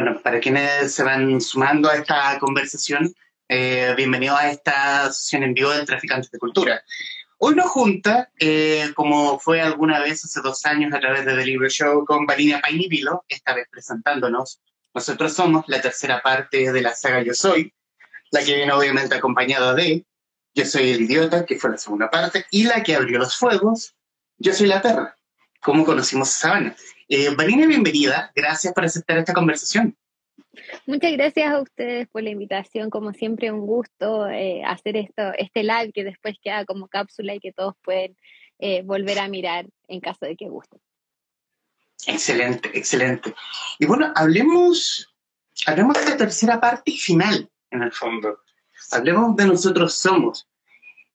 Bueno, para quienes se van sumando a esta conversación, eh, bienvenido a esta sesión en vivo de Traficantes de Cultura. Hoy nos junta, eh, como fue alguna vez hace dos años a través de The Libre Show con Valinia Painivilo, esta vez presentándonos. Nosotros somos la tercera parte de la saga Yo Soy, la que viene obviamente acompañada de Yo Soy el Idiota, que fue la segunda parte, y la que abrió los fuegos, Yo Soy la Terra. ¿Cómo conocimos a Sabana? Eh, bienvenida. Gracias por aceptar esta conversación. Muchas gracias a ustedes por la invitación. Como siempre, un gusto eh, hacer esto, este live que después queda como cápsula y que todos pueden eh, volver a mirar en caso de que gusten. Excelente, excelente. Y bueno, hablemos, hablemos de la tercera parte y final, en el fondo. Hablemos de nosotros somos.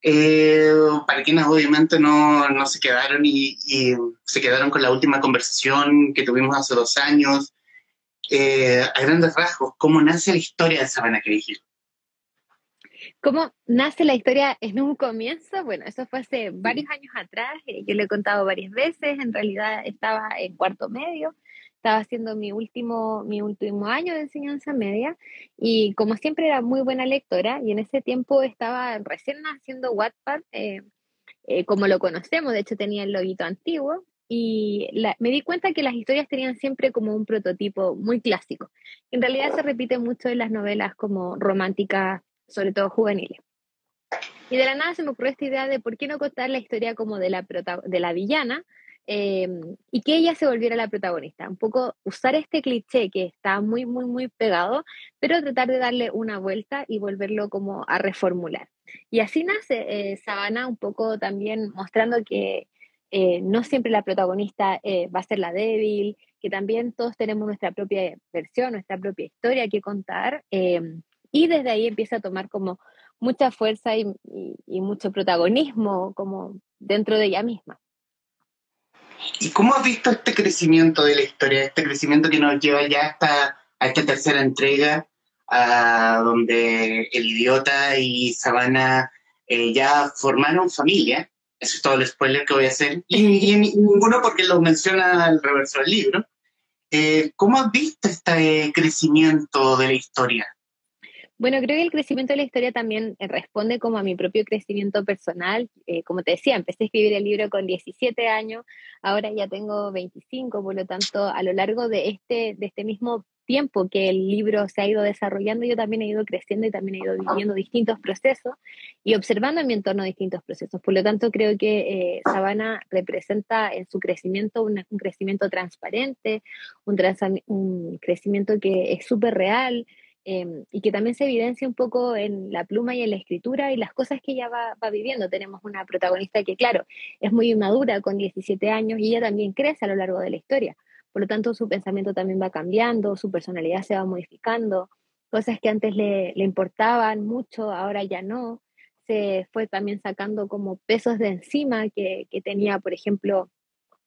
Eh, para quienes obviamente no, no se quedaron y, se quedaron con la última conversación que tuvimos hace dos años, eh, a grandes rasgos, ¿cómo nace la historia de Sabana Hill? ¿Cómo nace la historia en un comienzo? Bueno, eso fue hace varios años atrás, eh, yo lo he contado varias veces, en realidad estaba en cuarto medio, estaba haciendo mi último, mi último año de enseñanza media y como siempre era muy buena lectora y en ese tiempo estaba recién haciendo Wattpad, eh, eh, como lo conocemos, de hecho tenía el loguito antiguo y me di cuenta que las historias tenían siempre como un prototipo muy clásico. En realidad se repite mucho en las novelas como románticas, sobre todo juveniles. Y de la nada se me ocurrió esta idea de por qué no contar la historia como de la, de la villana, Em, y que ella se volviera la protagonista. Un poco usar este cliché que está muy, muy, muy pegado, pero tratar de darle una vuelta y volverlo como a reformular. Y así nace eh, Sabana un poco también mostrando que eh, no siempre la protagonista eh, va a ser la débil, que también todos tenemos nuestra propia versión, nuestra propia historia que contar. Em, y desde ahí empieza a tomar como mucha fuerza y, y mucho protagonismo como dentro de ella misma. ¿Y cómo has visto este crecimiento de la historia, este crecimiento que nos lleva ya hasta a esta tercera entrega, a donde el idiota y Sabana eh, ya formaron familia? Eso es todo el spoiler que voy a hacer. Y, ninguno porque lo menciona al reverso del libro. Eh, ¿Cómo has visto este crecimiento de la historia? Bueno, creo que el crecimiento de la historia también eh, responde como a mi propio crecimiento personal. Eh, como te decía, empecé a escribir el libro con 17 años, ahora ya tengo 25, por lo tanto, a lo largo de este, de este mismo tiempo que el libro se ha ido desarrollando, yo también he ido creciendo y también he ido viviendo distintos procesos y observando en mi entorno distintos procesos. Por lo tanto, creo que eh, Sabana representa en su crecimiento un, crecimiento transparente, un, un crecimiento que es súper real, Em, y que también se evidencia un poco en la pluma y en la escritura y las cosas que ella va, viviendo. Tenemos una protagonista que, claro, es muy inmadura con 17 años y ella también crece a lo largo de la historia. Por lo tanto, su pensamiento también va cambiando, su personalidad se va modificando, cosas que antes le, importaban mucho, ahora ya no. Se fue también sacando como pesos de encima que tenía, por ejemplo,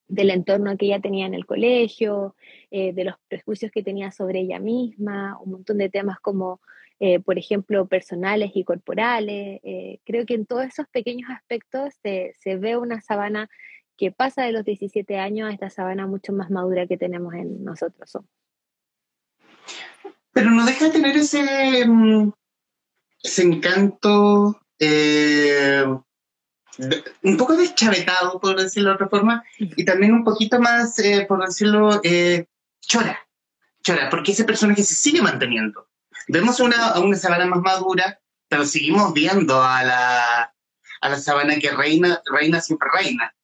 del entorno que ella tenía en el colegio, eh, de los prejuicios que tenía sobre ella misma, un montón de temas como, eh, por ejemplo, personales y corporales. Eh, creo que en todos esos pequeños aspectos se, se, ve una sabana que pasa de los 17 años a esta sabana mucho más madura que tenemos en nosotros. Pero no deja de tener ese, mm, ese encanto un poco deschavetado, por decirlo de otra forma, y también un poquito más, eh, por decirlo, eh, chora. Chora, porque ese personaje se sigue manteniendo. Vemos una, a una sabana más madura, pero seguimos viendo a la, a la sabana que reina, reina siempre reina.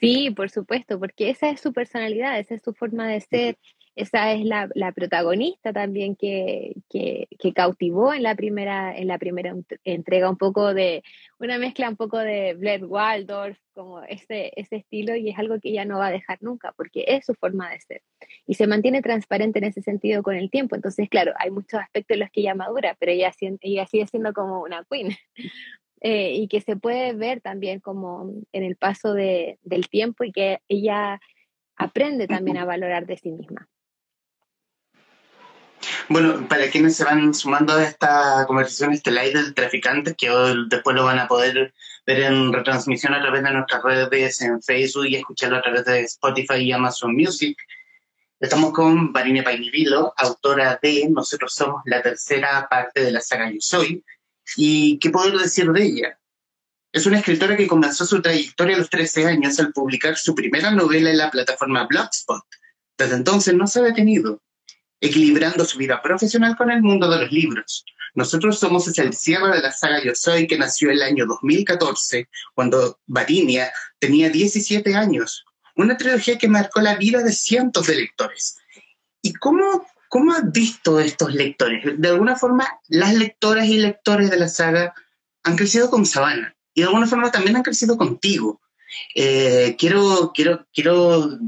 Sí, por supuesto, porque esa es su personalidad, esa es su forma de ser, esa es la, la protagonista también que, que, que, cautivó en la primera, en la primera entrega un poco de, una mezcla un poco de Blair Waldorf, como ese, ese estilo, y es algo que ella no va a dejar nunca, porque es su forma de ser. Y se mantiene transparente en ese sentido con el tiempo. Entonces, claro, hay muchos aspectos en los que ella madura, pero ella, ella sigue siendo como una queen. Eh, y que se puede ver también como en el paso de, del tiempo y que ella aprende también a valorar de sí misma. Bueno, para quienes se van sumando a esta conversación este live del traficante, que después lo van a poder ver en retransmisión a través de nuestras redes en Facebook y escucharlo a través de Spotify y Amazon Music. Estamos con Varinia Painivilo, autora de Nosotros somos la tercera parte de la saga Yo Soy. ¿Y qué puedo decir de ella? Es una escritora que comenzó su trayectoria a los 13 años al publicar su primera novela en la plataforma Blogspot. Desde entonces no se ha detenido, equilibrando su vida profesional con el mundo de los libros. Nosotros somos el cierre de la saga Yo Soy, que nació el año 2014, cuando Varinia tenía 17 años. Una trilogía que marcó la vida de cientos de lectores. ¿Y cómo, cómo has visto estos lectores? De alguna forma, las lectoras y lectores de la saga han crecido con Sabana y de alguna forma también han crecido contigo. Eh, quiero, quiero, quiero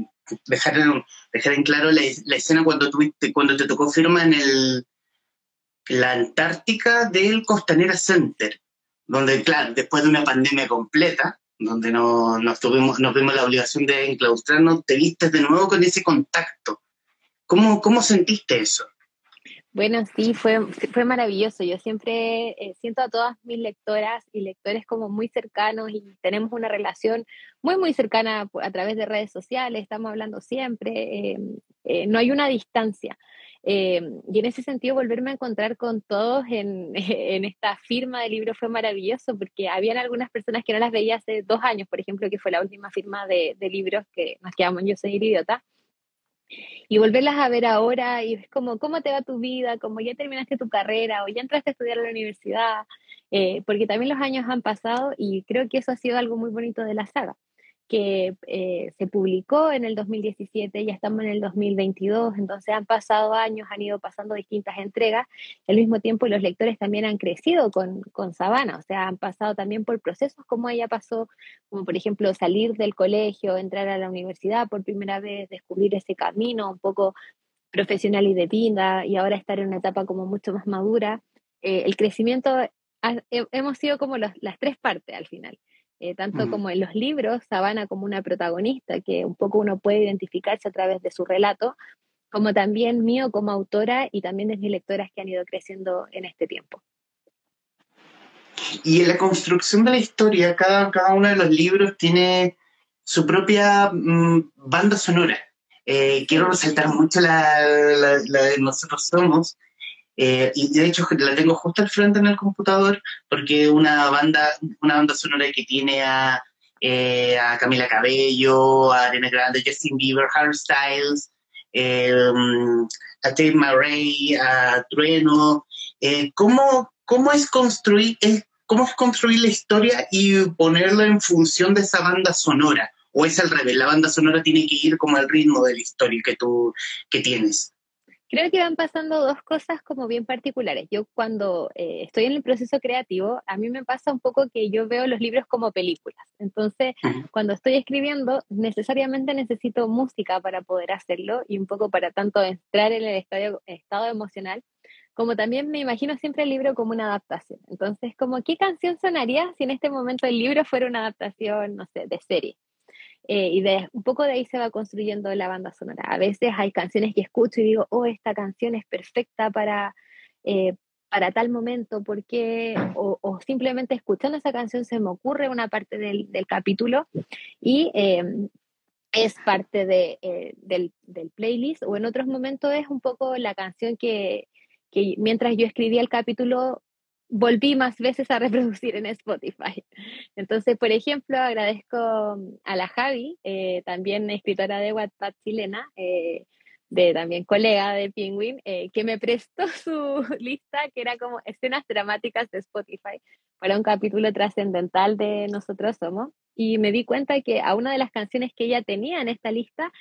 dejar en, claro la, escena cuando, tuviste, cuando te tocó firma en el, la Antártica del Costanera Center, donde, claro, después de una pandemia completa, donde no, nos, tuvimos, nos vimos la obligación de enclaustrarnos, te viste de nuevo con ese contacto. ¿Cómo, cómo sentiste eso? Bueno, sí, fue, fue maravilloso. Yo siempre eh, siento a todas mis lectoras y lectores como muy cercanos y tenemos una relación muy, muy cercana a través de redes sociales, estamos hablando siempre, eh, eh, no hay una distancia. y en ese sentido, volverme a encontrar con todos en, en, esta firma de libro fue maravilloso porque habían algunas personas que no las veía hace dos años, por ejemplo, que fue la última firma de, de libros que nos quedamos Yo Soy Idiota y volverlas a ver ahora y es como, ¿cómo te va tu vida? Como ya terminaste tu carrera o ya entraste a estudiar a la universidad, eh, porque también los años han pasado y creo que eso ha sido algo muy bonito de la saga que eh, se publicó en el 2017, ya estamos en el 2022, entonces han pasado años, han ido pasando distintas entregas, al mismo tiempo los lectores también han crecido con, con Sabana, o sea, han pasado también por procesos como ella pasó, como por ejemplo salir del colegio, entrar a la universidad por primera vez, descubrir ese camino un poco profesional y de vida, y ahora estar en una etapa como mucho más madura. Eh, el crecimiento, hemos sido como las tres partes al final. Eh, tanto como en los libros, Sabana como una protagonista, que un poco uno puede identificarse a través de su relato, como también mío como autora y también de mis lectoras que han ido creciendo en este tiempo. Y en la construcción de la historia, cada, cada uno de los libros tiene su propia mm, banda sonora. Eh, quiero resaltar mucho la, la de Nosotros Somos, eh, y de hecho la tengo justo al frente en el computador porque una banda, una banda sonora que tiene a, eh, a Camila Cabello, a Arena Grande, Justin Bieber, Harry Styles, eh, a Dave Murray, a Trueno. ¿cómo, ¿Cómo es construir cómo es construir la historia y ponerla en función de esa banda sonora? ¿O es al revés? La banda sonora tiene que ir como al ritmo de la historia que tú que tienes. Creo que van pasando dos cosas como bien particulares. Yo cuando eh, estoy en el proceso creativo, a mí me pasa un poco que yo veo los libros como películas. Entonces, cuando estoy escribiendo, necesariamente necesito música para poder hacerlo y un poco para tanto entrar en el estado, estado emocional, como también me imagino siempre el libro como una adaptación. Entonces, como, ¿qué canción sonaría si en este momento el libro fuera una adaptación, no sé, de serie? Eh, y un poco de ahí se va construyendo la banda sonora. A veces hay canciones que escucho y digo, oh, esta canción es perfecta para, eh, para tal momento, porque, o, o, simplemente escuchando esa canción se me ocurre una parte del, del capítulo y em, es parte de, eh, del, del, playlist, o en otros momentos es un poco la canción que, que mientras yo escribía el capítulo volví más veces a reproducir en Spotify. Entonces, por ejemplo, agradezco a la Javi, eh, también escritora de Wattpad chilena, eh, de también colega de Penguin, eh, que me prestó su lista, que era como escenas dramáticas de Spotify, para un capítulo trascendental de Nosotros Somos. Y me di cuenta que a una de las canciones que ella tenía en esta lista,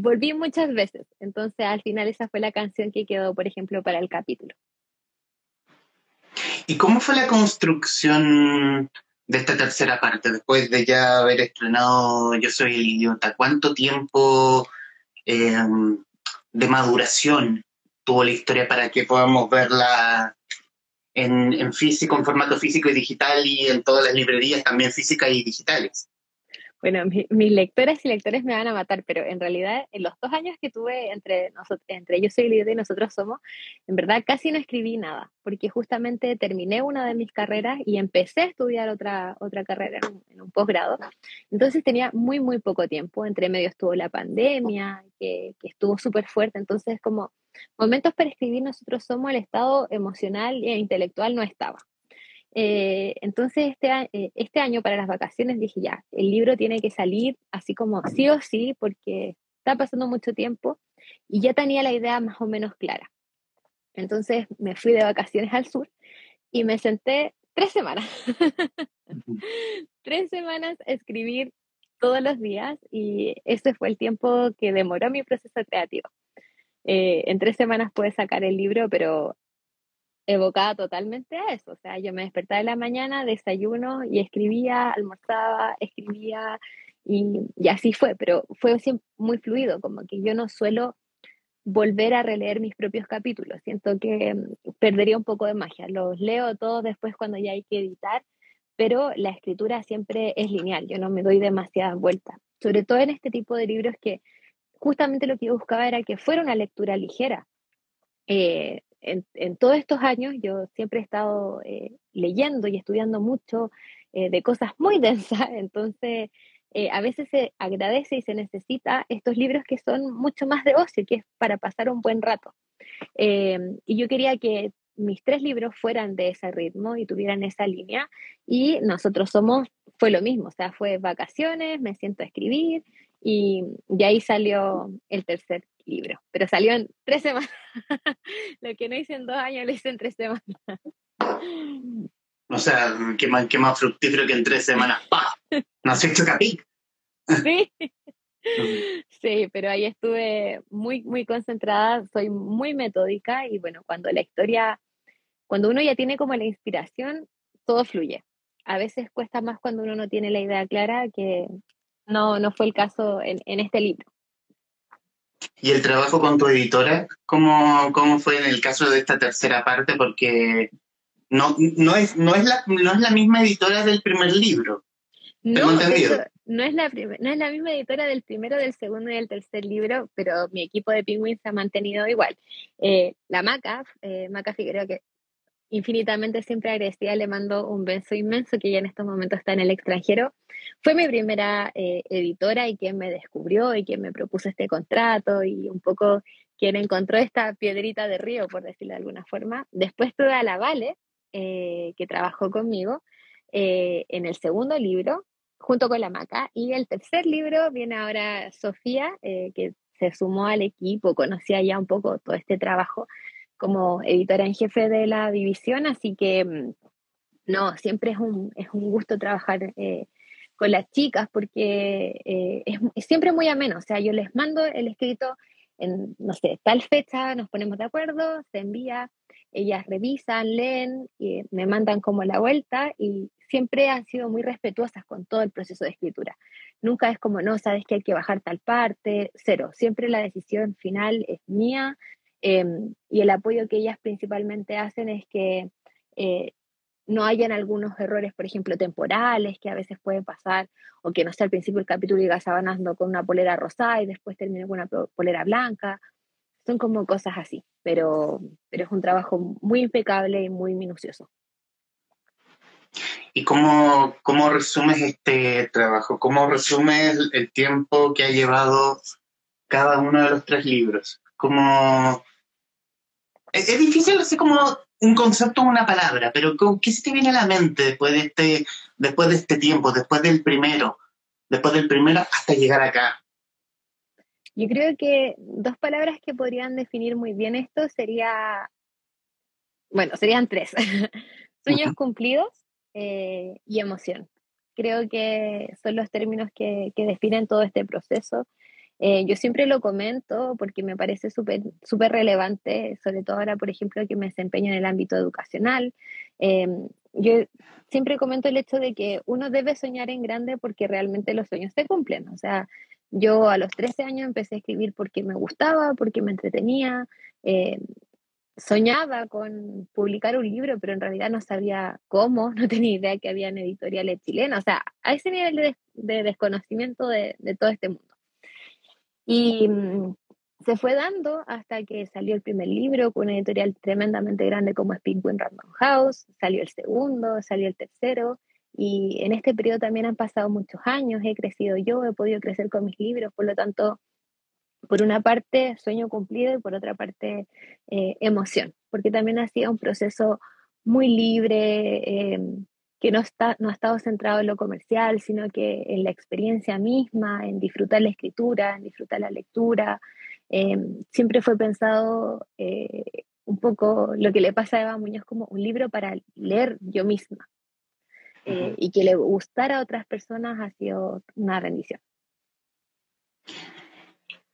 volví muchas veces. Entonces, al final, esa fue la canción que quedó, por ejemplo, para el capítulo. ¿Y cómo fue la construcción de esta tercera parte, después de ya haber estrenado Yo Soy el Idiota? ¿Cuánto tiempo em, de maduración tuvo la historia para que podamos verla en, en, físico, en formato físico y digital y en todas las librerías también físicas y digitales? Bueno, mis lectoras y lectores me van a matar, pero en realidad en los dos años que tuve entre, entre Yo Soy Líder y Nosotros Somos, en verdad casi no escribí nada, porque justamente terminé una de mis carreras y empecé a estudiar otra, otra carrera en un, posgrado. Entonces tenía muy, muy poco tiempo. Entre medio estuvo la pandemia, que, que estuvo súper fuerte. Entonces, como momentos para escribir Nosotros Somos, el estado emocional e intelectual no estaba. Eh, entonces, este, eh, este año para las vacaciones dije ya, el libro tiene que salir así como sí o sí, porque está pasando mucho tiempo y ya tenía la idea más o menos clara. Entonces me fui de vacaciones al sur y me senté tres semanas. tres semanas a escribir todos los días y ese fue el tiempo que demoró mi proceso creativo. Eh, en tres semanas pude sacar el libro, pero evocada totalmente a eso. O sea, yo me despertaba en la mañana, desayuno y escribía, almorzaba, escribía y, así fue, pero fue siempre muy fluido, como que yo no suelo volver a releer mis propios capítulos. Siento que mm, perdería un poco de magia. Los leo todos después cuando ya hay que editar, pero la escritura siempre es lineal. Yo no me doy demasiadas vueltas. Sobre todo en este tipo de libros que justamente lo que yo buscaba era que fuera una lectura ligera. Eh, en, todos estos años yo siempre he estado eh, leyendo y estudiando mucho eh, de cosas muy densas, entonces eh, a veces se agradece y se necesita estos libros que son mucho más de ocio, que es para pasar un buen rato. y yo quería que mis tres libros fueran de ese ritmo y tuvieran esa línea y nosotros somos, fue lo mismo, o sea, fue vacaciones, me siento a escribir y de ahí salió el tercer libro, pero salió en tres semanas. Lo que no hice en dos años lo hice en tres semanas. O sea, qué más, qué más fructífero que en tres semanas. ¡Pah! ¿No has hecho capic? Sí. Sí, pero ahí estuve muy, muy concentrada, soy muy metódica y bueno, cuando la historia, cuando uno ya tiene como la inspiración, todo fluye. A veces cuesta más cuando uno no tiene la idea clara, que no, no fue el caso en, en este libro. ¿Y el trabajo con tu editora? ¿Cómo, cómo fue en el caso de esta tercera parte? Porque no, no, es, no, es, la, no es la misma editora del primer libro. No, entendido? no, es la no es la misma editora del primero, del segundo y del tercer libro, pero mi equipo de Penguins se ha mantenido igual. Eh, la Maca, eh, Maca Figueroa, que infinitamente siempre agradecida, le mando un beso inmenso que ya en estos momentos está en el extranjero. Fue mi primera eh, editora y quien me descubrió y quien me propuso este contrato y un poco quien encontró esta piedrita de río, por decirlo de alguna forma. Después tuve a la Vale, eh, que trabajó conmigo eh, en el segundo libro, junto con la Maca. Y el tercer libro viene ahora Sofía, que se sumó al equipo, conocía ya un poco todo este trabajo como editora en jefe de la división, así que mm, no, siempre es un, es un gusto trabajar eh, con las chicas porque eh, es, siempre muy ameno, o sea, yo les mando el escrito en, no sé, tal fecha, nos ponemos de acuerdo, se envía, ellas revisan, leen, y me mandan como la vuelta y siempre han sido muy respetuosas con todo el proceso de escritura. Nunca es como, no, sabes que hay que bajar tal parte, cero. Siempre la decisión final es mía, Em, y el apoyo que ellas principalmente hacen es que eh, no hayan algunos errores, por ejemplo, temporales, que a veces pueden pasar, o que no sé, al principio del capítulo diga sabanando con una polera rosada y después termine con una polera blanca. Son como cosas así, pero, pero es un trabajo muy impecable y muy minucioso. ¿Y cómo, cómo resumes este trabajo? ¿Cómo resumes el tiempo que ha llevado cada uno de los tres libros? ¿Cómo, es, difícil así como un concepto o una palabra, pero ¿qué se te viene a la mente después de este, después de este tiempo, después del primero, después del primero hasta llegar acá? Yo creo que dos palabras que podrían definir muy bien esto sería, bueno, serían tres. Sueños cumplidos eh, y emoción. Creo que son los términos que, que definen todo este proceso. Eh, yo siempre lo comento porque me parece súper relevante, sobre todo ahora, por ejemplo, que me desempeño en el ámbito educacional. Eh, yo siempre comento el hecho de que uno debe soñar en grande porque realmente los sueños se cumplen. O sea, yo a los 13 años empecé a escribir porque me gustaba, porque me entretenía. Eh, soñaba con publicar un libro, pero en realidad no sabía cómo, no tenía idea que habían editoriales chilenas, o sea, a ese nivel de, desconocimiento de, todo este mundo. Y mm, se fue dando hasta que salió el primer libro con una editorial tremendamente grande como es Penguin Random House, salió el segundo, salió el tercero, y en este periodo también han pasado muchos años, he crecido yo, he podido crecer con mis libros, por lo tanto, por una parte sueño cumplido y por otra parte eh, emoción, porque también ha sido un proceso muy libre, eh, que no, está, no ha estado centrado en lo comercial, sino que en la experiencia misma, en disfrutar la escritura, en disfrutar la lectura. Eh, siempre fue pensado un poco lo que le pasa a Eva Muñoz como un libro para leer yo misma. y que le gustara a otras personas ha sido una bendición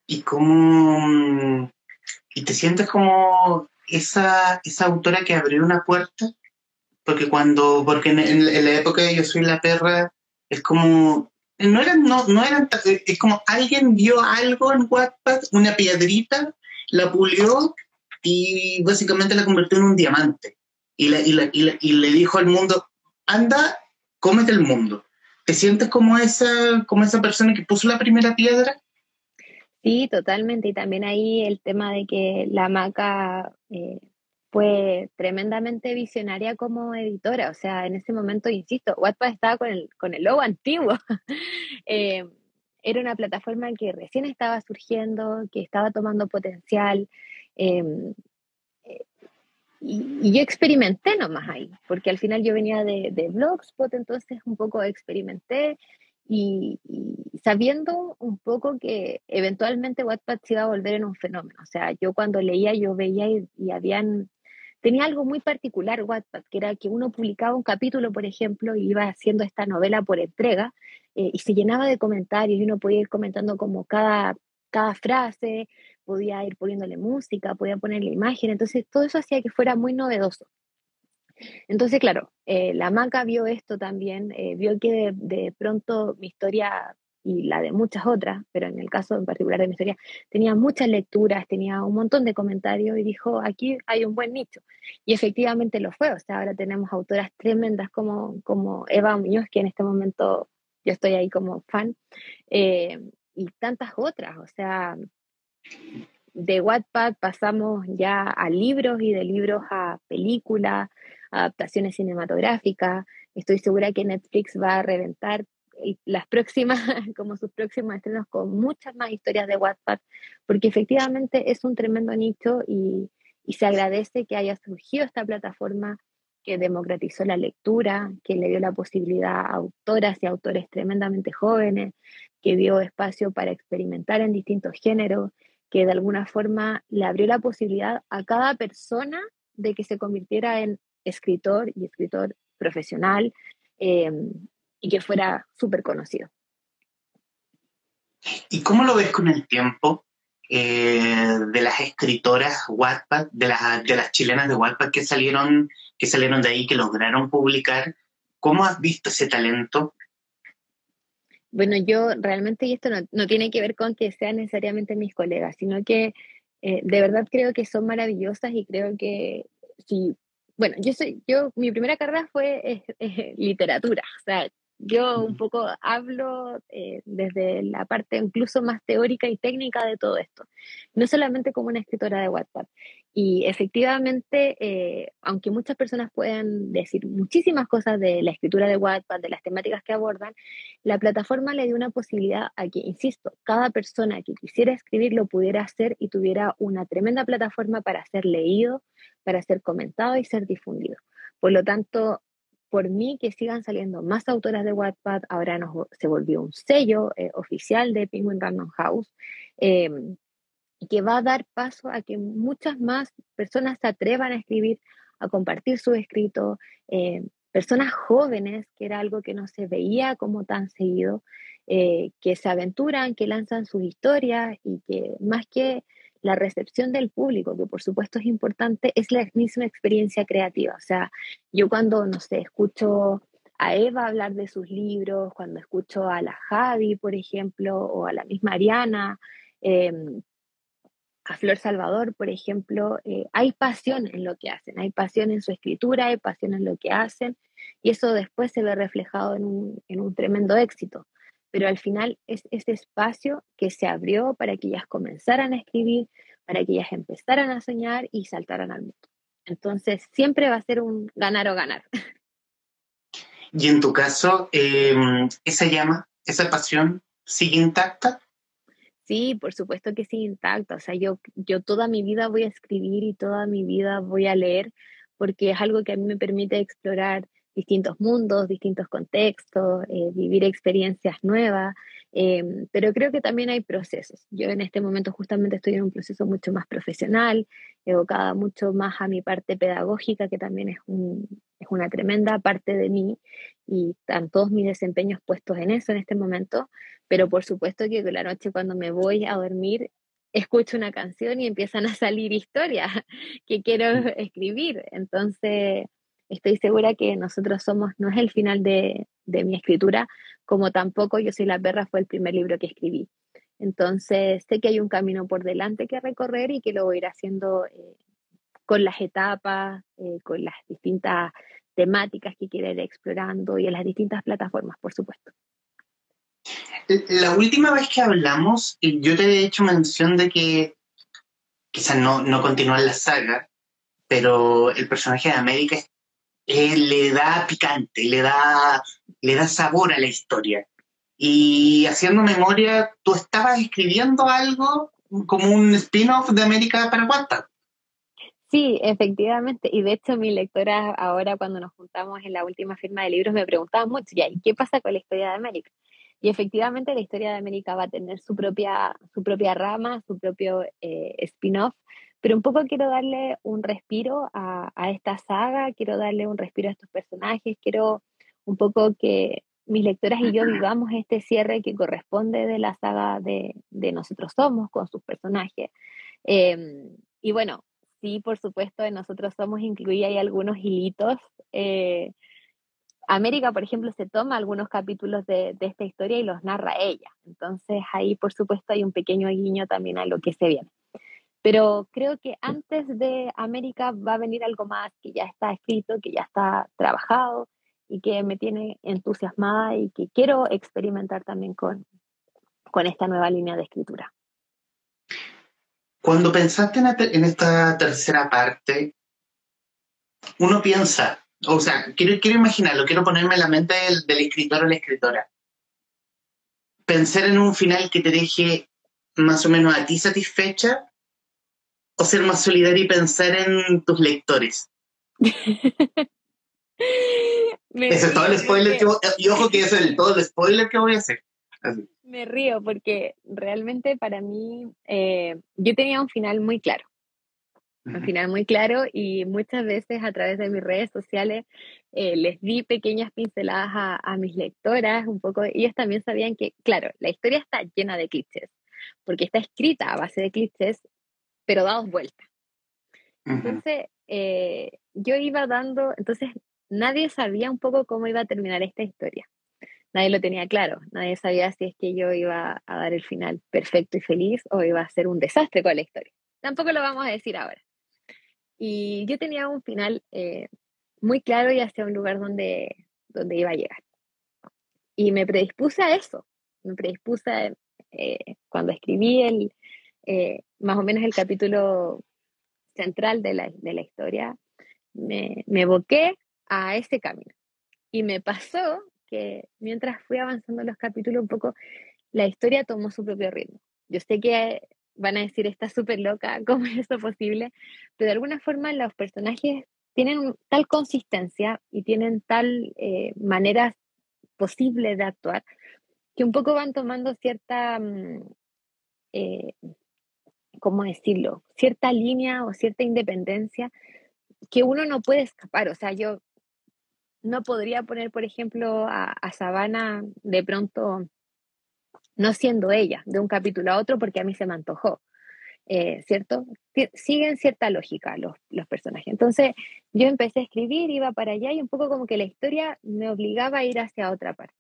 y cómo y te sientes como esa, esa autora que abrió una puerta porque cuando porque en, la época de yo soy la perra es como no eran no, no eran es como alguien vio algo en Wattpad una piedrita la pulió y básicamente la convirtió en un diamante. Y, la, y, la, y, le dijo al mundo anda cómete el mundo te sientes como esa como esa persona que puso la primera piedra Sí, totalmente. Y también ahí el tema de que la Maca eh, fue tremendamente visionaria como editora. O sea, en ese momento, insisto, Wattpad estaba con el, con el logo antiguo. Eh, era una plataforma que recién estaba surgiendo, que estaba tomando potencial. Em, eh, y, yo experimenté nomás ahí, porque al final yo venía de, de Blogspot, entonces un poco experimenté y, sabiendo un poco que eventualmente Wattpad se iba a volver en un fenómeno. O sea, yo cuando leía, yo veía y, habían, tenía algo muy particular Wattpad, que era que uno publicaba un capítulo, por ejemplo, y iba haciendo esta novela por entrega, eh, y se llenaba de comentarios, y uno podía ir comentando como cada, cada frase, podía ir poniéndole música, podía ponerle imagen, entonces todo eso hacía que fuera muy novedoso. Entonces, claro, eh, la Maca vio esto también, eh, vio que de, pronto mi historia y la de muchas otras, pero en el caso en particular de mi historia, tenía muchas lecturas, tenía un montón de comentarios y dijo, aquí hay un buen nicho. Y efectivamente lo fue, o sea, ahora tenemos autoras tremendas como, como Eva Muñoz, que en este momento yo estoy ahí como fan, eh, y tantas otras, o sea, de Wattpad pasamos ya a libros y de libros a películas, adaptaciones cinematográficas. Estoy segura que Netflix va a reventar las próximas, como sus próximos estrenos, con muchas más historias de Wattpad, porque efectivamente es un tremendo nicho y, se agradece que haya surgido esta plataforma que democratizó la lectura, que le dio la posibilidad a autoras y autores tremendamente jóvenes, que dio espacio para experimentar en distintos géneros, que de alguna forma le abrió la posibilidad a cada persona de que se convirtiera en escritor y escritor profesional eh, y que fuera súper conocido. ¿Y cómo lo ves con el tiempo eh, de las escritoras Wattpad, de las, de las chilenas de Wattpad que salieron, que salieron de ahí, que lograron publicar? ¿Cómo has visto ese talento? Bueno, yo realmente, y esto no, tiene que ver con que sean necesariamente mis colegas, sino que eh, de verdad creo que son maravillosas y creo que si bueno, yo soy, yo, mi primera carrera fue literatura, o sea, yo un poco hablo eh, desde la parte incluso más teórica y técnica de todo esto, no solamente como una escritora de WhatsApp. Y efectivamente, eh, aunque muchas personas puedan decir muchísimas cosas de la escritura de WhatsApp, de las temáticas que abordan, la plataforma le dio una posibilidad a que, insisto, cada persona que quisiera escribir lo pudiera hacer y tuviera una tremenda plataforma para ser leído, para ser comentado y ser difundido. Por lo tanto, por mí que sigan saliendo más autoras de Wattpad, ahora nos, se volvió un sello eh, oficial de Penguin Random House, y que va a dar paso a que muchas más personas se atrevan a escribir, a compartir su escrito, em, personas jóvenes, que era algo que no se veía como tan seguido, eh, que se aventuran, que lanzan sus historias y que más que la recepción del público, que por supuesto es importante, es la misma experiencia creativa. O sea, yo cuando, no sé, escucho a Eva hablar de sus libros, cuando escucho a la Javi, por ejemplo, o a la misma Ariana, em, a Flor Salvador, por ejemplo, eh, hay pasión en lo que hacen, hay pasión en su escritura, hay pasión en lo que hacen, y eso después se ve reflejado en un, tremendo éxito. Pero al final es ese espacio que se abrió para que ellas comenzaran a escribir, para que ellas empezaran a soñar y saltaran al mundo. Entonces, siempre va a ser un ganar o ganar. Y en tu caso, em, esa llama, esa pasión, sigue intacta? Sí, por supuesto que sigue intacta. O sea, yo, yo toda mi vida voy a escribir y toda mi vida voy a leer porque es algo que a mí me permite explorar distintos mundos, distintos contextos, eh, vivir experiencias nuevas, em, pero creo que también hay procesos. Yo en este momento justamente estoy en un proceso mucho más profesional, evocada mucho más a mi parte pedagógica, que también es, es una tremenda parte de mí, y están todos mis desempeños puestos en eso en este momento, pero por supuesto que la noche cuando me voy a dormir escucho una canción y empiezan a salir historias que quiero escribir. Entonces, estoy segura que nosotros somos, no es el final de, mi escritura, como tampoco Yo soy la perra fue el primer libro que escribí. Entonces, sé que hay un camino por delante que recorrer y que lo voy a ir haciendo eh, con las etapas, eh, con las distintas temáticas que quiero ir explorando y en las distintas plataformas, por supuesto. La última vez que hablamos, yo te he hecho mención de que quizás no, no continúa la saga, pero el personaje de América es le da picante, le da, le da sabor a la historia. Y haciendo memoria, tú estabas escribiendo algo como un spin-off de América para Cuarta. Sí, efectivamente. Y de hecho, mi lectora ahora, cuando nos juntamos en la última firma de libros, me preguntaba mucho, ¿y qué pasa con la historia de América? Y efectivamente, la historia de América va a tener su propia, su propia rama, su propio eh, spin-off, pero un poco quiero darle un respiro a, esta saga, quiero darle un respiro a estos personajes, quiero un poco que mis lectoras y yo vivamos este cierre que corresponde de la saga de, Nosotros Somos con sus personajes. Em, y bueno, sí, por supuesto, en Nosotros Somos incluía hay algunos hilitos. Eh, América, por ejemplo, se toma algunos capítulos de, de, esta historia y los narra ella. Entonces ahí, por supuesto, hay un pequeño guiño también a lo que se viene. Pero creo que antes de América va a venir algo más que ya está escrito, que ya está trabajado y que me tiene entusiasmada y que quiero experimentar también con, con esta nueva línea de escritura. Cuando pensaste en esta tercera parte, uno piensa, o sea, quiero, quiero imaginarlo, quiero ponerme en la mente del, del escritor o la escritora. Pensar en un final que te deje más o menos a ti satisfecha o ser más solidario y pensar en tus lectores? Ese es todo el spoiler que y ojo que es el, todo el spoiler que voy a hacer. Me río porque realmente para mí eh, yo tenía un final muy claro. Un final muy claro y muchas veces a través de mis redes sociales eh, les di pequeñas pinceladas a, a, mis lectoras, un poco, ellos también sabían que, claro, la historia está llena de clichés, porque está escrita a base de clichés pero dados vuelta. Entonces, eh, yo iba dando, entonces nadie sabía un poco cómo iba a terminar esta historia. Nadie lo tenía claro, nadie sabía si es que yo iba a dar el final perfecto y feliz o iba a ser un desastre con la historia. Tampoco lo vamos a decir ahora. Y yo tenía un final eh, muy claro y hacia un lugar donde, donde iba a llegar. Y me predispuse a eso, me predispuse eh, cuando escribí el, eh, más o menos el capítulo central de la, de la historia, me, me evoqué a ese camino. Y me pasó que mientras fui avanzando los capítulos un poco, la historia tomó su propio ritmo. Yo sé que van a decir, está súper loca, ¿cómo es eso posible? Pero de alguna forma los personajes tienen tal consistencia y tienen tal eh, manera posible de actuar que un poco van tomando cierta mm, eh, ¿cómo decirlo? Cierta línea o cierta independencia que uno no puede escapar. O sea, yo no podría poner, por ejemplo, a, Sabana de pronto no siendo ella de un capítulo a otro porque a mí se me antojó. Eh, ¿Cierto? Siguen cierta lógica los, los, personajes. Entonces yo empecé a escribir, iba para allá y un poco como que la historia me obligaba a ir hacia otra parte.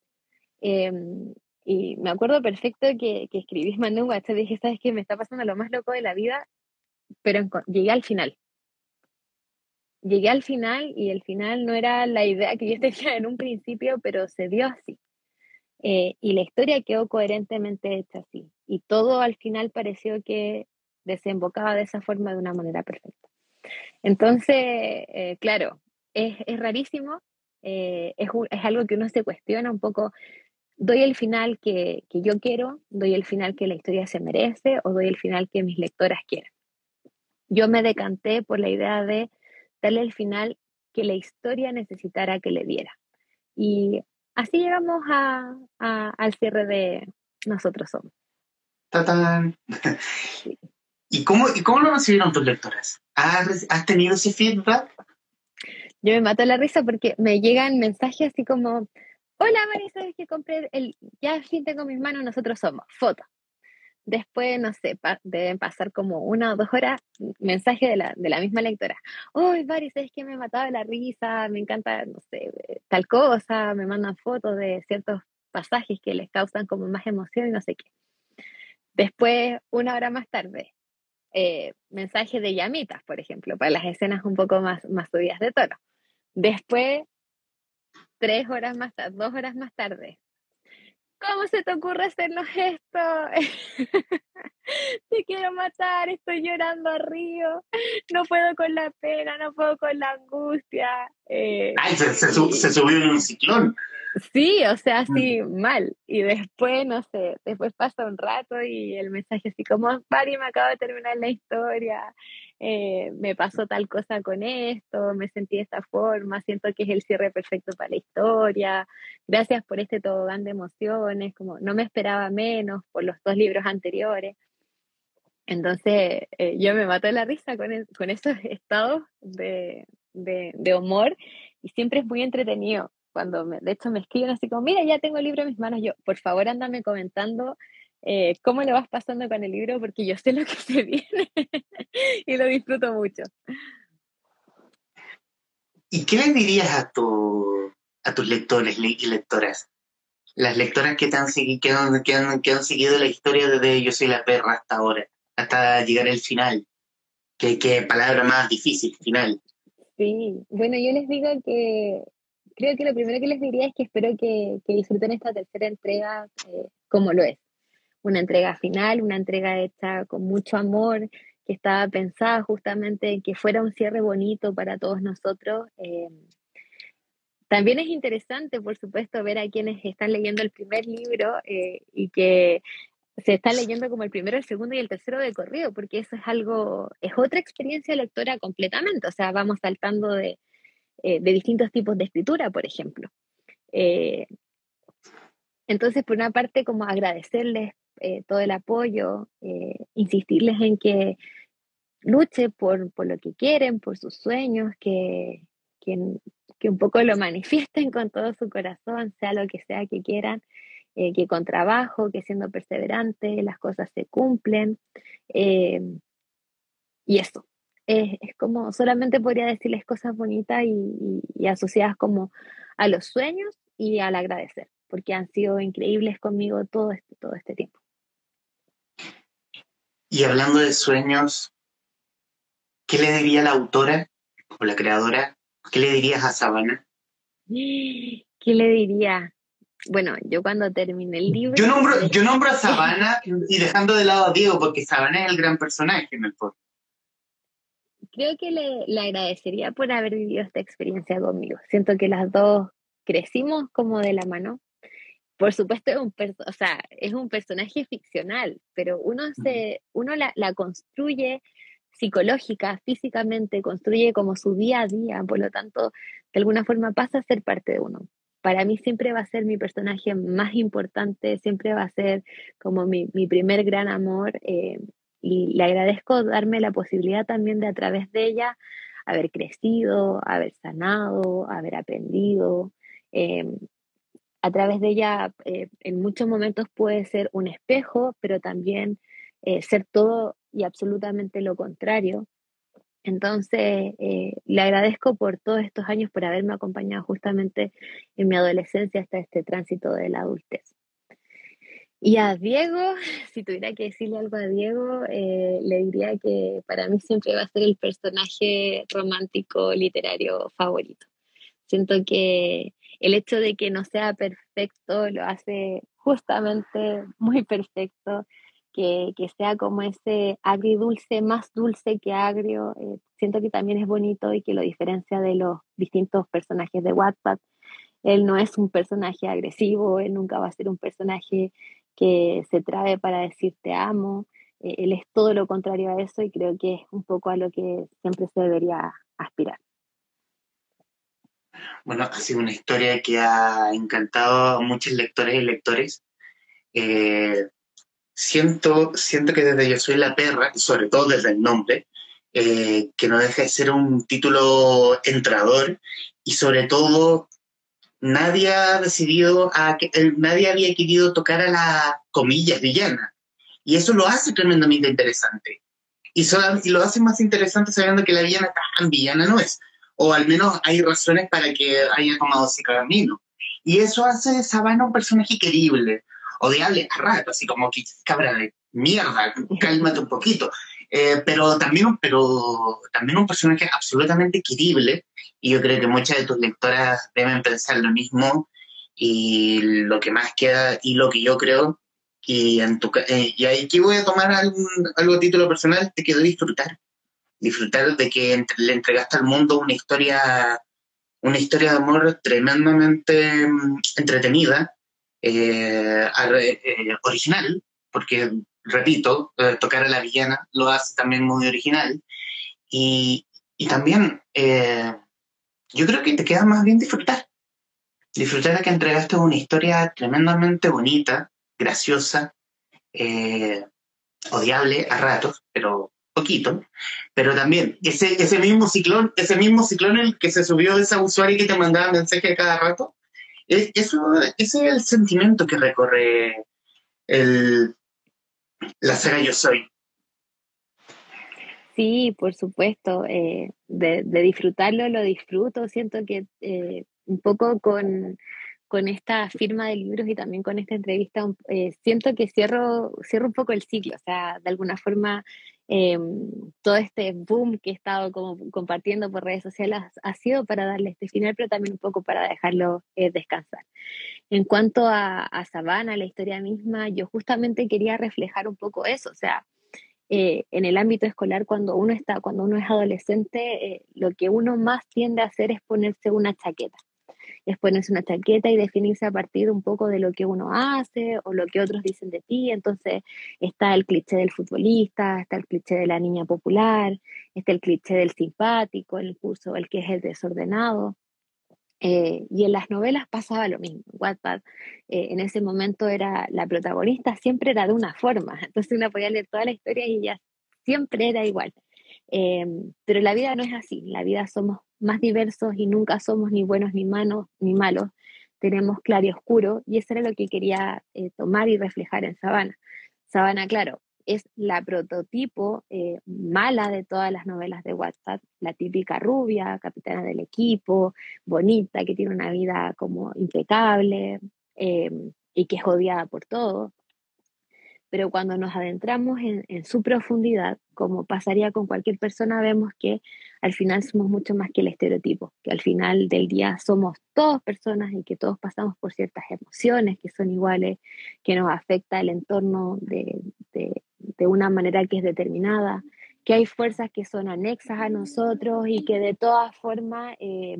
Em, y me acuerdo perfecto que, que escribí, mandé un WhatsApp dije, ¿sabes qué? Me está pasando lo más loco de la vida pero llegué al final. Llegué al final y el final no era la idea que yo tenía en un principio, pero se dio así. Eh, y la historia quedó coherentemente hecha así. Y todo al final pareció que desembocaba de esa forma de una manera perfecta. Entonces, eh, claro, es, es rarísimo, eh, es, es, algo que uno se cuestiona un poco, ¿doy el final que, que, yo quiero? ¿Doy el final que la historia se merece? ¿O doy el final que mis lectoras quieren? Yo me decanté por la idea de darle el final que la historia necesitara que le diera. Y así llegamos a, a, al cierre de Nosotros Somos. ¡Tatán! Sí. ¿Y cómo, ¿Y cómo lo recibieron tus lectoras? ¿Has, ¿Has tenido ese feedback? Yo me mato la risa porque me llegan mensajes así como, hola Mari, ¿sabes que compré el, ya fin tengo mis manos, nosotros somos, foto. Después, no sé, deben pasar como una o dos horas, mensaje de la, de la misma lectora. ¡Uy, Mari, sabes que me de la risa! Me encanta, no sé, tal cosa, me mandan fotos de ciertos pasajes que les causan como más emoción y no sé qué. Después, una hora más tarde, eh, mensaje de llamitas, por ejemplo, para las escenas un poco más, más subidas de tono. Después, tres horas más tarde, dos horas más tarde, ¿cómo se te ocurre hacernos esto? te quiero matar, estoy llorando a río, no puedo con la pena, no puedo con la angustia. Eh, Ay, se, se, subió en un ciclón. Sí, o sea, así mal. Y después, no sé, después pasa un rato y el mensaje así como, Pari, me acabo de terminar la historia, eh, me pasó tal cosa con esto, me sentí de esta forma, siento que es el cierre perfecto para la historia, gracias por este tobogán de emociones, como no me esperaba menos por los dos libros anteriores. Entonces, eh, yo me mato de la risa con, con esos estados de, de, de humor y siempre es muy entretenido cuando de hecho me escriben así como, mira, ya tengo el libro en mis manos, yo, por favor, ándame comentando eh, cómo le vas pasando con el libro, porque yo sé lo que se viene y lo disfruto mucho. ¿Y qué les dirías a, tu, a tus lectores y lectoras? Las lectoras que, te han, que, han, que, han, que han seguido la historia desde Yo soy la perra hasta ahora, hasta llegar al final. ¿Qué, qué palabra más difícil, final? Sí, bueno, yo les digo que creo que lo primero que les diría es que espero que, disfruten esta tercera entrega eh, como lo es. Una entrega final, una entrega hecha con mucho amor, que estaba pensada justamente en que fuera un cierre bonito para todos nosotros. Eh, también es interesante, por supuesto, ver a quienes están leyendo el primer libro eh, y que se están leyendo como el primero, el segundo y el tercero de corrido, porque eso es algo, es otra experiencia lectora completamente, o sea, vamos saltando de, eh, de distintos tipos de escritura, por ejemplo. Eh, entonces, por una parte, como agradecerles eh, todo el apoyo, insistirles en que luche por, por, lo que quieren, por sus sueños, que, que, que, un poco lo manifiesten con todo su corazón, sea lo que sea que quieran, que con trabajo, que siendo perseverante, las cosas se cumplen. y eso, es, como solamente podría decirles cosas bonitas y, asociadas como a los sueños y al agradecer, porque han sido increíbles conmigo todo este, todo este tiempo. Y hablando de sueños, ¿qué le diría la autora o la creadora? ¿Qué le dirías a Sabana? ¿Qué le diría? Bueno, yo cuando terminé el libro... Yo nombro, yo nombro a Sabana y dejando de lado a Diego, porque Sabana es el gran personaje en el podcast creo que le, le, agradecería por haber vivido esta experiencia conmigo. Siento que las dos crecimos como de la mano. Por supuesto, es un, o sea, es un personaje ficcional, pero uno, se, uno la, la construye psicológica, físicamente, construye como su día a día, por lo tanto, de alguna forma pasa a ser parte de uno. Para mí siempre va a ser mi personaje más importante, siempre va a ser como mi, mi primer gran amor. Eh, y le agradezco darme la posibilidad también de a través de ella haber crecido, haber sanado, haber aprendido. Em, a través de ella eh, en muchos momentos puede ser un espejo, pero también eh, ser todo y absolutamente lo contrario. Entonces, eh, le agradezco por todos estos años, por haberme acompañado justamente en mi adolescencia hasta este tránsito de la adultez. Y a Diego, si tuviera que decirle algo a Diego, eh, le diría que para mí siempre va a ser el personaje romántico literario favorito. Siento que el hecho de que no sea perfecto lo hace justamente muy perfecto, que, que sea como ese agridulce más dulce que agrio, eh, siento que también es bonito y que lo diferencia de los distintos personajes de Wattpad. Él no es un personaje agresivo, él nunca va a ser un personaje que se trae para decir te amo. Eh, él es todo lo contrario a eso y creo que es un poco a lo que siempre se debería aspirar. Bueno, ha sido una historia que ha encantado a muchos lectores y lectores. Eh, siento, siento que desde Yo Soy la Perra, sobre todo desde el nombre, eh, que no deja de ser un título entrador y sobre todo nadie ha decidido, que, nadie había querido tocar a la comillas villana. Y eso lo hace tremendamente interesante. Y, lo hace más interesante sabiendo que la villana tan villana no es. O al menos hay razones para que haya tomado ese camino. Y eso hace Sabana un personaje querible, odiable a rato, así como que cabra de mierda, cálmate un poquito. Eh, pero, también, pero también un personaje absolutamente querible y yo creo que muchas de tus lectoras deben pensar lo mismo y lo que más queda y lo que yo creo y, en tu, eh, y aquí voy a tomar algo a título personal, te quedó disfrutar. Disfrutar de que le entregaste al mundo una historia, una historia de amor tremendamente mm, entretenida, eh, original, porque repito, eh, tocar a la villana lo hace también muy original. Y, y también eh, yo creo que te queda más bien disfrutar. Disfrutar de que entregaste una historia tremendamente bonita, graciosa, eh, odiable a ratos, pero poquito. Pero también ese, ese mismo ciclón, ese mismo ciclón en el que se subió esa usuaria que te mandaba mensajes cada rato, eso, ese es el sentimiento que recorre el, la saga Yo Soy. Sí, por supuesto. Eh, de, disfrutarlo, lo disfruto. Siento que eh, un poco con, esta firma de libros y también con esta entrevista, eh, siento que cierro, cierro un poco el ciclo. O sea, de alguna forma, todo este boom que he estado como compartiendo por redes sociales ha sido para darle este final, pero también un poco para dejarlo descansar. En cuanto a, a Sabana, la historia misma, yo justamente quería reflejar un poco eso, o sea, eh, en el ámbito escolar cuando uno está, cuando uno es adolescente, eh, lo que uno más tiende a hacer es ponerse una chaqueta. Es ponerse una chaqueta y definirse a partir un poco de lo que uno hace o lo que otros dicen de ti. Entonces está el cliché del futbolista, está el cliché de la niña popular, está el cliché del simpático, el curso, el que es el desordenado. Eh, y en las novelas pasaba lo mismo. Wattpad eh, en ese momento era la protagonista, siempre era de una forma. Entonces uno podía leer toda la historia y ella siempre era igual. Eh, pero la vida no es así. La vida somos más diversos y nunca somos ni buenos ni, malos ni malos. Tenemos claro y oscuro y eso era lo que quería tomar y reflejar en Sabana. Sabana, claro, es la prototipo eh, mala de todas las novelas de WhatsApp, la típica rubia, capitana del equipo, bonita, que tiene una vida como impecable eh, y que es odiada por todo. Pero cuando nos adentramos en, su profundidad, como pasaría con cualquier persona, vemos que al final somos mucho más que el estereotipo, que al final del día somos todos personas y que todos pasamos por ciertas emociones que son iguales, que nos afecta el entorno de, una manera que es determinada, que hay fuerzas que son anexas a nosotros y que de todas formas... Eh,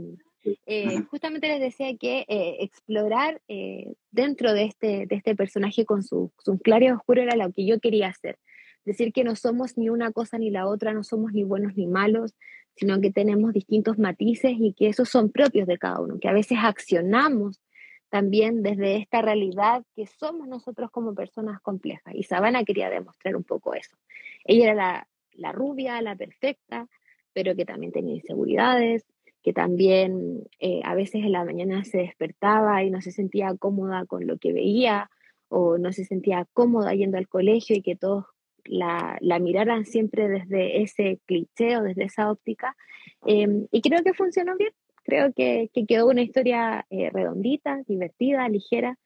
eh, justamente les decía que eh, explorar dentro de este, de este personaje con su, su claro y oscuro era lo que yo quería hacer. Decir que no somos ni una cosa ni la otra, no somos ni buenos ni malos, sino que tenemos distintos matices y que esos son propios de cada uno, que a veces accionamos también desde esta realidad que somos nosotros como personas complejas. Y Sabana quería demostrar un poco eso. Ella era la, rubia, la perfecta, pero que también tenía inseguridades, que también eh, a veces en la mañana se despertaba y no se sentía cómoda con lo que veía o no se sentía cómoda yendo al colegio y que todos la, la miraran siempre desde ese cliché o desde esa óptica. Em, y creo que funcionó bien, creo que, que quedó una historia eh, redondita, divertida, ligera,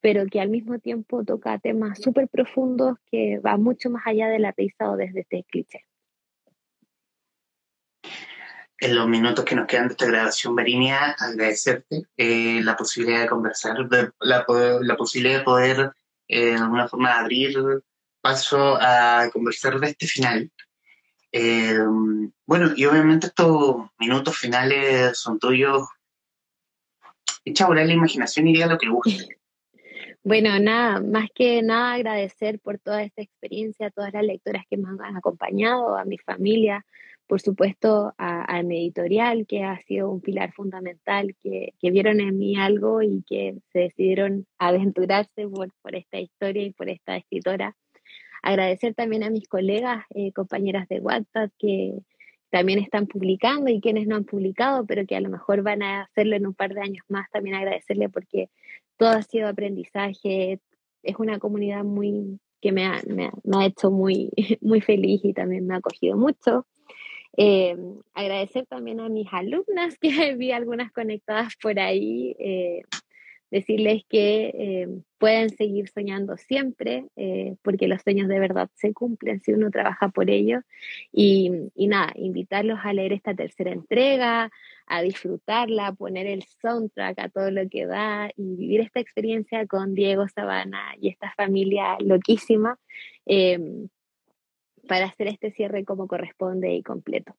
pero que al mismo tiempo toca temas súper profundos que va mucho más allá de la risa o desde este cliché. En los minutos que nos quedan de esta grabación, Marinia, agradecerte eh, la posibilidad de conversar, la, posibilidad de poder eh, de alguna forma abrir paso a conversar de este final. Eh, bueno, y obviamente estos minutos finales son tuyos. Echa volar la imaginación y diga lo que guste. Bueno, nada, más que nada agradecer por toda esta experiencia, a todas las lectoras que me han acompañado, a mi familia, por supuesto a, mi editorial, que ha sido un pilar fundamental, que, vieron en mí algo y que se decidieron aventurarse por, por, esta historia y por esta escritora. Agradecer también a mis colegas, eh, compañeras de WhatsApp, que también están publicando y quienes no han publicado, pero que a lo mejor van a hacerlo en un par de años más. También agradecerle porque todo ha sido aprendizaje, es una comunidad muy que me ha, me ha, hecho muy, muy feliz y también me ha acogido mucho. Eh, agradecer también a mis alumnas, que vi algunas conectadas por ahí, eh, decirles que eh, pueden seguir soñando siempre, eh, porque los sueños de verdad se cumplen si uno trabaja por ellos. Y, y, nada, invitarlos a leer esta tercera entrega, a disfrutarla, a poner el soundtrack a todo lo que da y vivir esta experiencia con Diego Sabana y esta familia loquísima. Eh, para hacer este cierre como corresponde y completo.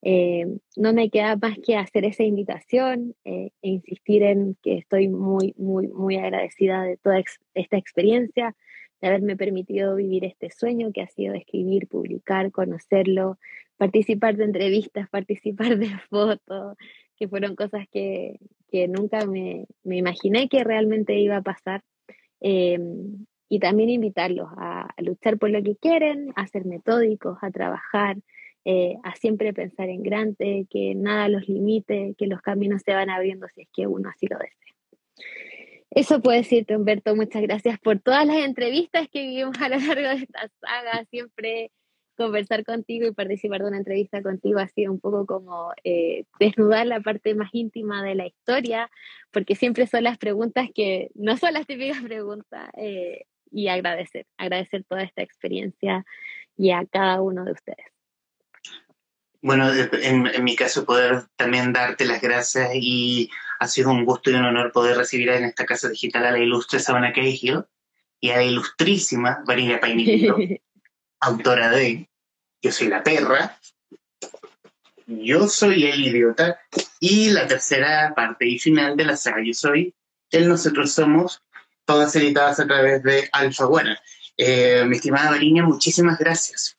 Eh, no me queda más que hacer esa invitación eh, e insistir en que estoy muy, muy, muy agradecida de toda esta experiencia, de haberme permitido vivir este sueño que ha sido escribir, publicar, conocerlo, participar de entrevistas, participar de fotos, que fueron cosas que, que nunca me, me, imaginé que realmente iba a pasar. Eh, y también invitarlos a, luchar por lo que quieren, a ser metódicos, a trabajar, eh, a siempre pensar en grande, que nada los limite, que los caminos se van abriendo si es que uno así lo desea. Eso puedo decirte, Humberto. Muchas gracias por todas las entrevistas que vivimos a lo largo de esta saga. Siempre conversar contigo y participar de una entrevista contigo ha sido un poco como eh, desnudar la parte más íntima de la historia, porque siempre son las preguntas que no son las típicas preguntas, eh, y agradecer, agradecer toda esta experiencia y a cada uno de ustedes. Bueno, en, mi caso poder también darte las gracias y ha sido un gusto y un honor poder recibir en esta casa digital a la ilustre Sabana Cahill y a la ilustrísima Valeria Painito, autora de Yo soy la perra, Yo soy el idiota y la tercera parte y final de la saga Yo soy el Nosotros Somos todas editadas a través de Alfaguara. Eh, mi estimada Mariña, muchísimas gracias.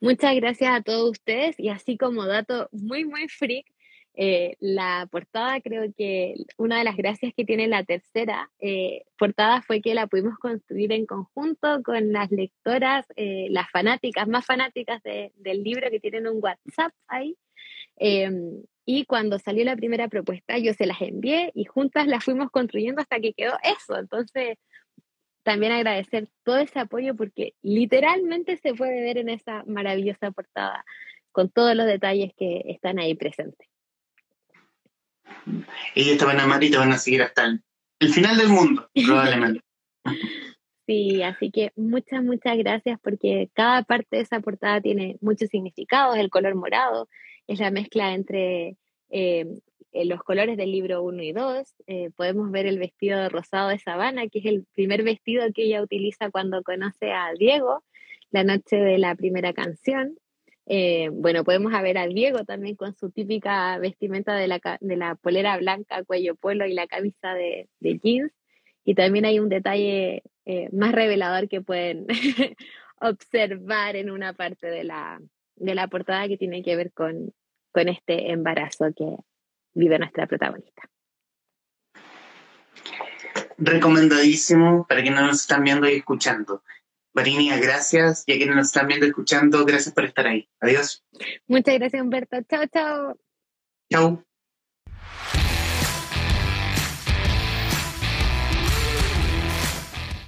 Muchas gracias a todos ustedes y así como dato muy, muy freak, eh, la portada creo que una de las gracias que tiene la tercera eh, portada fue que la pudimos construir en conjunto con las lectoras, las fanáticas, más fanáticas del libro que tienen un WhatsApp ahí. Y cuando salió la primera propuesta, yo se las envié y juntas las fuimos construyendo hasta que quedó eso. Entonces, también agradecer todo ese apoyo porque literalmente se puede ver en esa maravillosa portada con todos los detalles que están ahí presentes. Ellos te van a amar y te van a seguir hasta el, final del mundo, probablemente. Sí, así que muchas, muchas gracias porque cada parte de esa portada tiene muchos significados, el color morado, es la mezcla entre eh, los colores del libro 1 y 2. Eh, podemos ver el vestido rosado de Sabana, que es el primer vestido que ella utiliza cuando conoce a Diego, la noche de la primera canción. Eh, bueno, podemos ver a Diego también con su típica vestimenta de la, de la polera blanca, cuello polo y la camisa de, de jeans. Y también hay un detalle más revelador que pueden observar en una parte de la, de la portada que tiene que ver con, con este embarazo que vive nuestra protagonista. Recomendadísimo para quienes nos están viendo y escuchando. Marinia, gracias. Y a quienes nos están viendo y escuchando, gracias por estar ahí. Adiós. Muchas gracias, Humberto. Chao, chao. Chao.